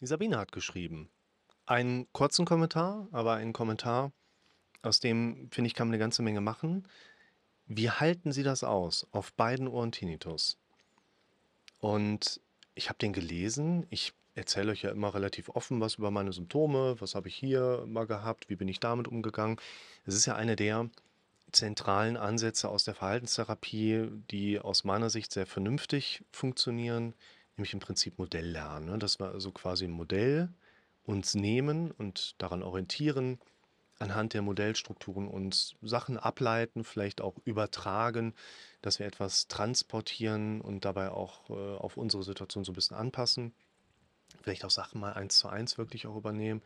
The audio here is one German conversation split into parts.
Die Sabine hat geschrieben. Einen kurzen Kommentar, aber einen Kommentar, aus dem, finde ich, kann man eine ganze Menge machen. Wie halten Sie das aus? Auf beiden Ohren Tinnitus. Und ich habe den gelesen. Ich erzähle euch ja immer relativ offen was über meine Symptome. Was habe ich hier mal gehabt? Wie bin ich damit umgegangen? Es ist ja eine der zentralen Ansätze aus der Verhaltenstherapie, die aus meiner Sicht sehr vernünftig funktionieren, nämlich im Prinzip Modelllernen. Ne? Dass wir also quasi ein Modell uns nehmen und daran orientieren, anhand der Modellstrukturen uns Sachen ableiten, vielleicht auch übertragen, dass wir etwas transportieren und dabei auch äh, auf unsere Situation so ein bisschen anpassen. Vielleicht auch Sachen mal eins zu eins wirklich auch übernehmen.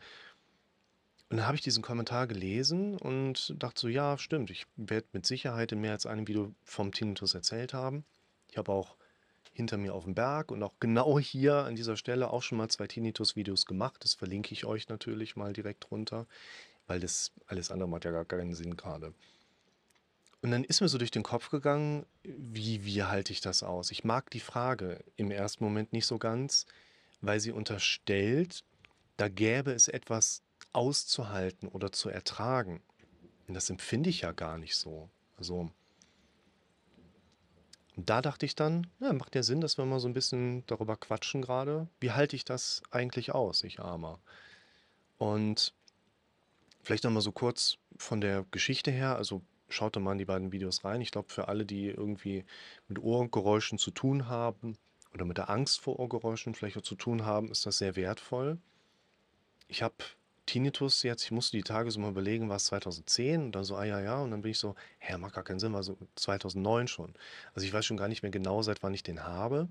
Und dann habe ich diesen Kommentar gelesen und dachte so, ja, stimmt, ich werde mit Sicherheit in mehr als einem Video vom Tinnitus erzählt haben. Ich habe auch hinter mir auf dem Berg und auch genau hier an dieser Stelle auch schon mal zwei Tinnitus-Videos gemacht. Das verlinke ich euch natürlich mal direkt runter, weil das alles andere macht ja gar keinen Sinn gerade. Und dann ist mir so durch den Kopf gegangen, wie, wie halte ich das aus? Ich mag die Frage im ersten Moment nicht so ganz, weil sie unterstellt, da gäbe es etwas auszuhalten oder zu ertragen. Und das empfinde ich ja gar nicht so. Also, da dachte ich dann, ja, macht ja Sinn, dass wir mal so ein bisschen darüber quatschen gerade. Wie halte ich das eigentlich aus, ich Armer? Und vielleicht nochmal so kurz von der Geschichte her. Also schaut doch mal in die beiden Videos rein. Ich glaube, für alle, die irgendwie mit Ohrgeräuschen zu tun haben oder mit der Angst vor Ohrgeräuschen vielleicht auch zu tun haben, ist das sehr wertvoll. Ich habe Tinnitus jetzt, ich musste die Tage so mal überlegen, war es 2010 und dann so, ah ja, ja, und dann bin ich so, hä, macht gar keinen Sinn, war so 2009 schon. Also ich weiß schon gar nicht mehr genau, seit wann ich den habe.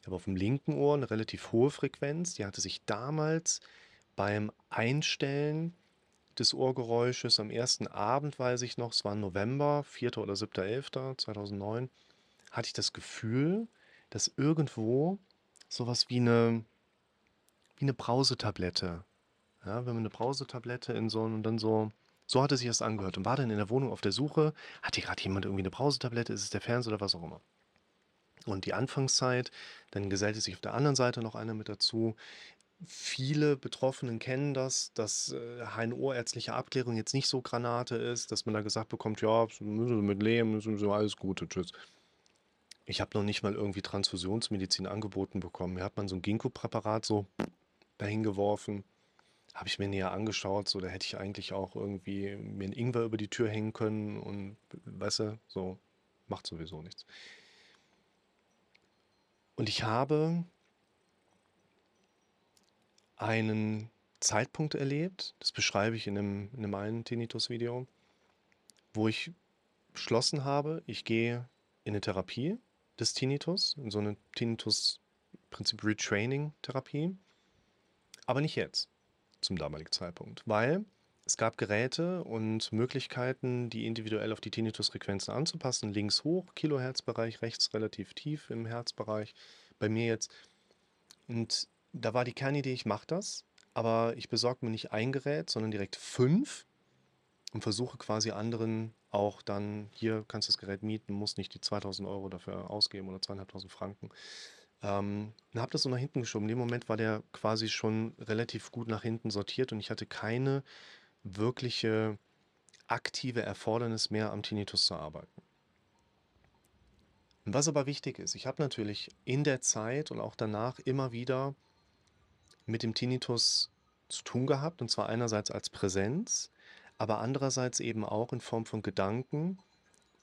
Ich habe auf dem linken Ohr eine relativ hohe Frequenz, die hatte sich damals beim Einstellen des Ohrgeräusches am ersten Abend, weiß ich noch, es war November, 4. oder 7.11. 2009, hatte ich das Gefühl, dass irgendwo sowas wie eine, wie eine Brausetablette ja, wenn man eine Brausetablette in so und dann so so hatte sich das angehört und war dann in der Wohnung auf der Suche, hat hier gerade jemand irgendwie eine Brausetablette, ist es der Fernseher oder was auch immer. Und die Anfangszeit, dann gesellte sich auf der anderen Seite noch einer mit dazu. Viele Betroffenen kennen das, dass äh, HNO-ärztliche Abklärung jetzt nicht so Granate ist, dass man da gesagt bekommt, ja, müssen mit leben, wir alles Gute, tschüss. Ich habe noch nicht mal irgendwie Transfusionsmedizin angeboten bekommen. Mir hat man so ein Ginkgo-Präparat so dahin geworfen habe ich mir näher angeschaut, so da hätte ich eigentlich auch irgendwie mir einen Ingwer über die Tür hängen können und weißt du, so macht sowieso nichts. Und ich habe einen Zeitpunkt erlebt, das beschreibe ich in einem, in einem einen Tinnitus-Video, wo ich beschlossen habe, ich gehe in eine Therapie des Tinnitus, in so eine Tinnitus-Prinzip Retraining-Therapie, aber nicht jetzt zum damaligen Zeitpunkt, weil es gab Geräte und Möglichkeiten, die individuell auf die Tinnitusfrequenzen anzupassen. Links hoch, Kilohertzbereich, rechts relativ tief im Herzbereich. Bei mir jetzt. Und da war die Kernidee, ich mache das, aber ich besorge mir nicht ein Gerät, sondern direkt fünf und versuche quasi anderen auch dann, hier kannst du das Gerät mieten, musst nicht die 2000 Euro dafür ausgeben oder 2500 Franken, ähm, und habe das so nach hinten geschoben. In dem Moment war der quasi schon relativ gut nach hinten sortiert und ich hatte keine wirkliche aktive Erfordernis mehr am Tinnitus zu arbeiten. Was aber wichtig ist, ich habe natürlich in der Zeit und auch danach immer wieder mit dem Tinnitus zu tun gehabt, und zwar einerseits als Präsenz, aber andererseits eben auch in Form von Gedanken,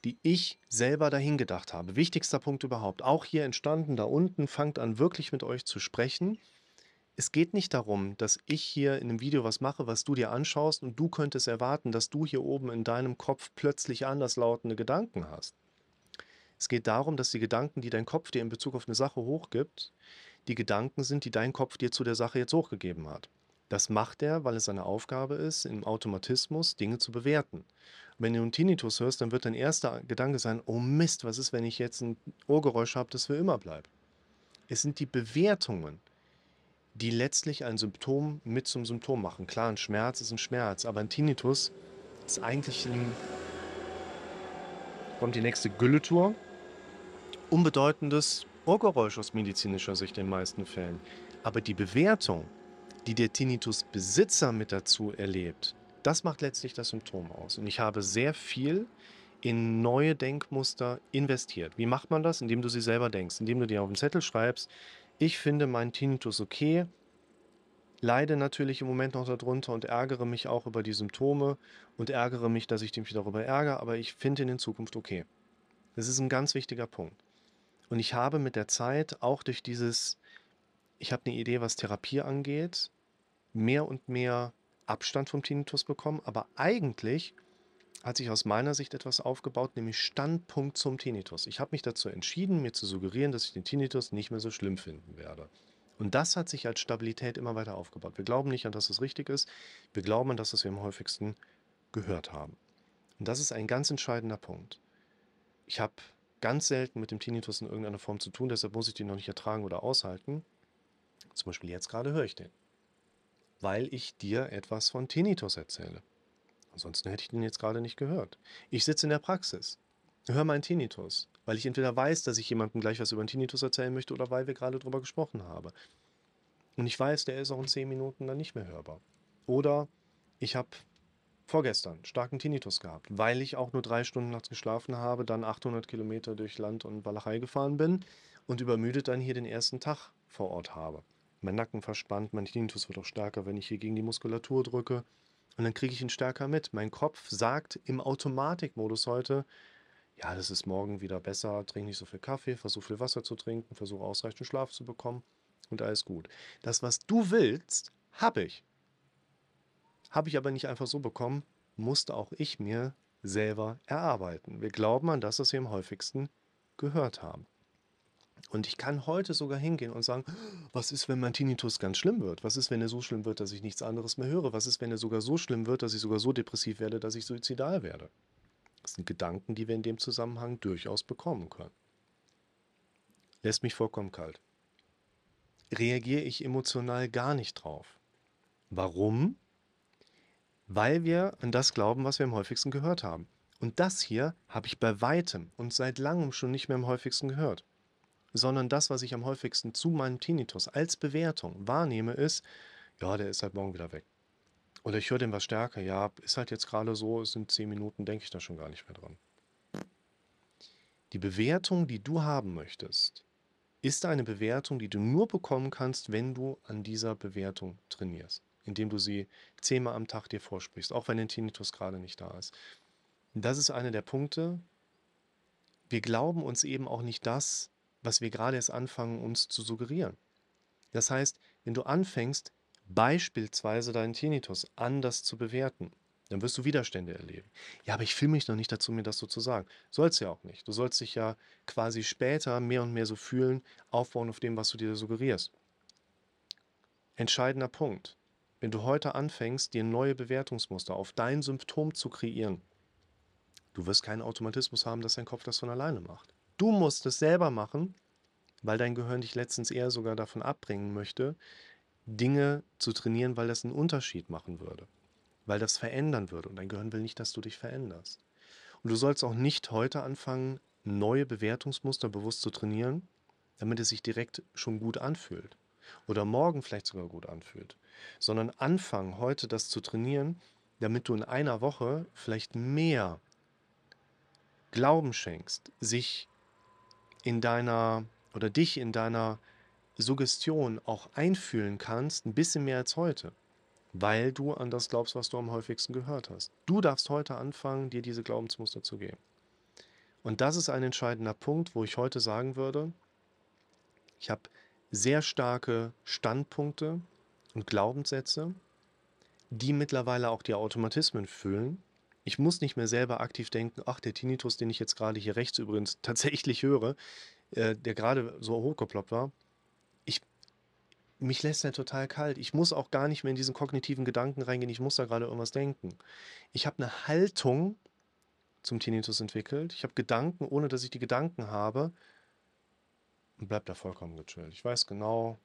die ich selber dahin gedacht habe. Wichtigster Punkt überhaupt. Auch hier entstanden, da unten, fangt an wirklich mit euch zu sprechen. Es geht nicht darum, dass ich hier in einem Video was mache, was du dir anschaust und du könntest erwarten, dass du hier oben in deinem Kopf plötzlich anderslautende Gedanken hast. Es geht darum, dass die Gedanken, die dein Kopf dir in Bezug auf eine Sache hochgibt, die Gedanken sind, die dein Kopf dir zu der Sache jetzt hochgegeben hat. Das macht er, weil es seine Aufgabe ist, im Automatismus Dinge zu bewerten. Wenn du einen Tinnitus hörst, dann wird dein erster Gedanke sein, oh Mist, was ist, wenn ich jetzt ein Ohrgeräusch habe, das für immer bleibt. Es sind die Bewertungen, die letztlich ein Symptom mit zum Symptom machen. Klar, ein Schmerz ist ein Schmerz, aber ein Tinnitus ist eigentlich ein, kommt die nächste Gülletour, unbedeutendes Ohrgeräusch aus medizinischer Sicht in den meisten Fällen. Aber die Bewertung, die der Tinnitusbesitzer mit dazu erlebt, das macht letztlich das Symptom aus. Und ich habe sehr viel in neue Denkmuster investiert. Wie macht man das? Indem du sie selber denkst, indem du dir auf den Zettel schreibst, ich finde meinen Tinnitus okay, leide natürlich im Moment noch darunter und ärgere mich auch über die Symptome und ärgere mich, dass ich mich darüber ärgere, aber ich finde ihn in Zukunft okay. Das ist ein ganz wichtiger Punkt. Und ich habe mit der Zeit auch durch dieses, ich habe eine Idee, was Therapie angeht, mehr und mehr Abstand vom Tinnitus bekommen, aber eigentlich hat sich aus meiner Sicht etwas aufgebaut, nämlich Standpunkt zum Tinnitus. Ich habe mich dazu entschieden, mir zu suggerieren, dass ich den Tinnitus nicht mehr so schlimm finden werde. Und das hat sich als Stabilität immer weiter aufgebaut. Wir glauben nicht an, dass es richtig ist. Wir glauben an das, was wir am häufigsten gehört haben. Und das ist ein ganz entscheidender Punkt. Ich habe ganz selten mit dem Tinnitus in irgendeiner Form zu tun, deshalb muss ich den noch nicht ertragen oder aushalten. Zum Beispiel jetzt gerade höre ich den, weil ich dir etwas von Tinnitus erzähle. Ansonsten hätte ich den jetzt gerade nicht gehört. Ich sitze in der Praxis, höre meinen Tinnitus, weil ich entweder weiß, dass ich jemandem gleich was über den Tinnitus erzählen möchte oder weil wir gerade darüber gesprochen haben. Und ich weiß, der ist auch in zehn Minuten dann nicht mehr hörbar. Oder ich habe vorgestern starken Tinnitus gehabt, weil ich auch nur drei Stunden nachts geschlafen habe, dann 800 Kilometer durch Land und Walachei gefahren bin und übermüdet dann hier den ersten Tag vor Ort habe. Mein Nacken verspannt, mein Tinnitus wird auch stärker, wenn ich hier gegen die Muskulatur drücke. Und dann kriege ich ihn stärker mit. Mein Kopf sagt im Automatikmodus heute, ja, das ist morgen wieder besser, trink nicht so viel Kaffee, versuch viel Wasser zu trinken, versuche ausreichend Schlaf zu bekommen und alles gut. Das, was du willst, habe ich. Habe ich aber nicht einfach so bekommen, musste auch ich mir selber erarbeiten. Wir glauben an das, was wir am häufigsten gehört haben. Und ich kann heute sogar hingehen und sagen, was ist, wenn mein Tinnitus ganz schlimm wird? Was ist, wenn er so schlimm wird, dass ich nichts anderes mehr höre? Was ist, wenn er sogar so schlimm wird, dass ich sogar so depressiv werde, dass ich suizidal werde? Das sind Gedanken, die wir in dem Zusammenhang durchaus bekommen können. Lässt mich vollkommen kalt. Reagiere ich emotional gar nicht drauf. Warum? Weil wir an das glauben, was wir am häufigsten gehört haben. Und das hier habe ich bei weitem und seit langem schon nicht mehr am häufigsten gehört sondern das, was ich am häufigsten zu meinem Tinnitus als Bewertung wahrnehme, ist, ja, der ist halt morgen wieder weg. Oder ich höre den was stärker, ja, ist halt jetzt gerade so, es sind zehn Minuten, denke ich da schon gar nicht mehr dran. Die Bewertung, die du haben möchtest, ist eine Bewertung, die du nur bekommen kannst, wenn du an dieser Bewertung trainierst, indem du sie zehnmal am Tag dir vorsprichst, auch wenn der Tinnitus gerade nicht da ist. Das ist einer der Punkte. Wir glauben uns eben auch nicht das, was wir gerade erst anfangen, uns zu suggerieren. Das heißt, wenn du anfängst, beispielsweise deinen Tinnitus anders zu bewerten, dann wirst du Widerstände erleben. Ja, aber ich fühle mich noch nicht dazu, mir das so zu sagen. Sollst ja auch nicht. Du sollst dich ja quasi später mehr und mehr so fühlen, aufbauen auf dem, was du dir suggerierst. Entscheidender Punkt. Wenn du heute anfängst, dir neue Bewertungsmuster auf dein Symptom zu kreieren, du wirst keinen Automatismus haben, dass dein Kopf das von alleine macht. Du musst es selber machen, weil dein Gehirn dich letztens eher sogar davon abbringen möchte, Dinge zu trainieren, weil das einen Unterschied machen würde, weil das verändern würde. Und dein Gehirn will nicht, dass du dich veränderst. Und du sollst auch nicht heute anfangen, neue Bewertungsmuster bewusst zu trainieren, damit es sich direkt schon gut anfühlt oder morgen vielleicht sogar gut anfühlt, sondern anfangen heute das zu trainieren, damit du in einer Woche vielleicht mehr Glauben schenkst, sich in deiner oder dich in deiner Suggestion auch einfühlen kannst, ein bisschen mehr als heute, weil du an das glaubst, was du am häufigsten gehört hast. Du darfst heute anfangen, dir diese Glaubensmuster zu geben. Und das ist ein entscheidender Punkt, wo ich heute sagen würde, ich habe sehr starke Standpunkte und Glaubenssätze, die mittlerweile auch die Automatismen füllen. Ich muss nicht mehr selber aktiv denken, ach, der Tinnitus, den ich jetzt gerade hier rechts übrigens tatsächlich höre, äh, der gerade so hochgeploppt war, ich, mich lässt er total kalt. Ich muss auch gar nicht mehr in diesen kognitiven Gedanken reingehen, ich muss da gerade irgendwas denken. Ich habe eine Haltung zum Tinnitus entwickelt. Ich habe Gedanken, ohne dass ich die Gedanken habe. Und bleib da vollkommen gechillt. Ich weiß genau,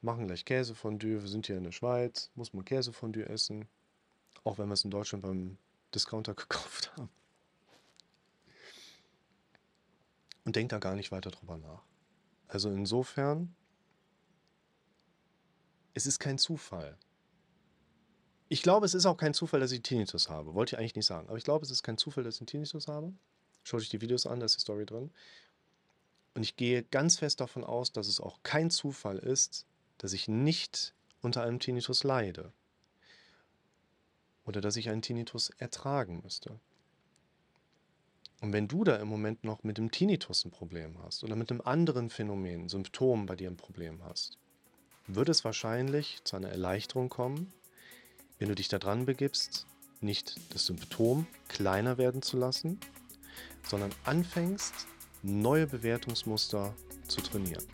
machen gleich Käsefondue. Wir sind hier in der Schweiz, muss man Käsefondue essen. Auch wenn wir es in Deutschland beim Discounter gekauft haben. Und denkt da gar nicht weiter drüber nach. Also insofern es ist kein Zufall. Ich glaube, es ist auch kein Zufall, dass ich Tinnitus habe. Wollte ich eigentlich nicht sagen. Aber ich glaube, es ist kein Zufall, dass ich Tinnitus habe. Schaut euch die Videos an, da ist die Story drin. Und ich gehe ganz fest davon aus, dass es auch kein Zufall ist, dass ich nicht unter einem Tinnitus leide. Oder dass ich einen Tinnitus ertragen müsste. Und wenn du da im Moment noch mit dem Tinnitus ein Problem hast oder mit einem anderen Phänomen, Symptom bei dir ein Problem hast, wird es wahrscheinlich zu einer Erleichterung kommen, wenn du dich daran begibst, nicht das Symptom kleiner werden zu lassen, sondern anfängst, neue Bewertungsmuster zu trainieren.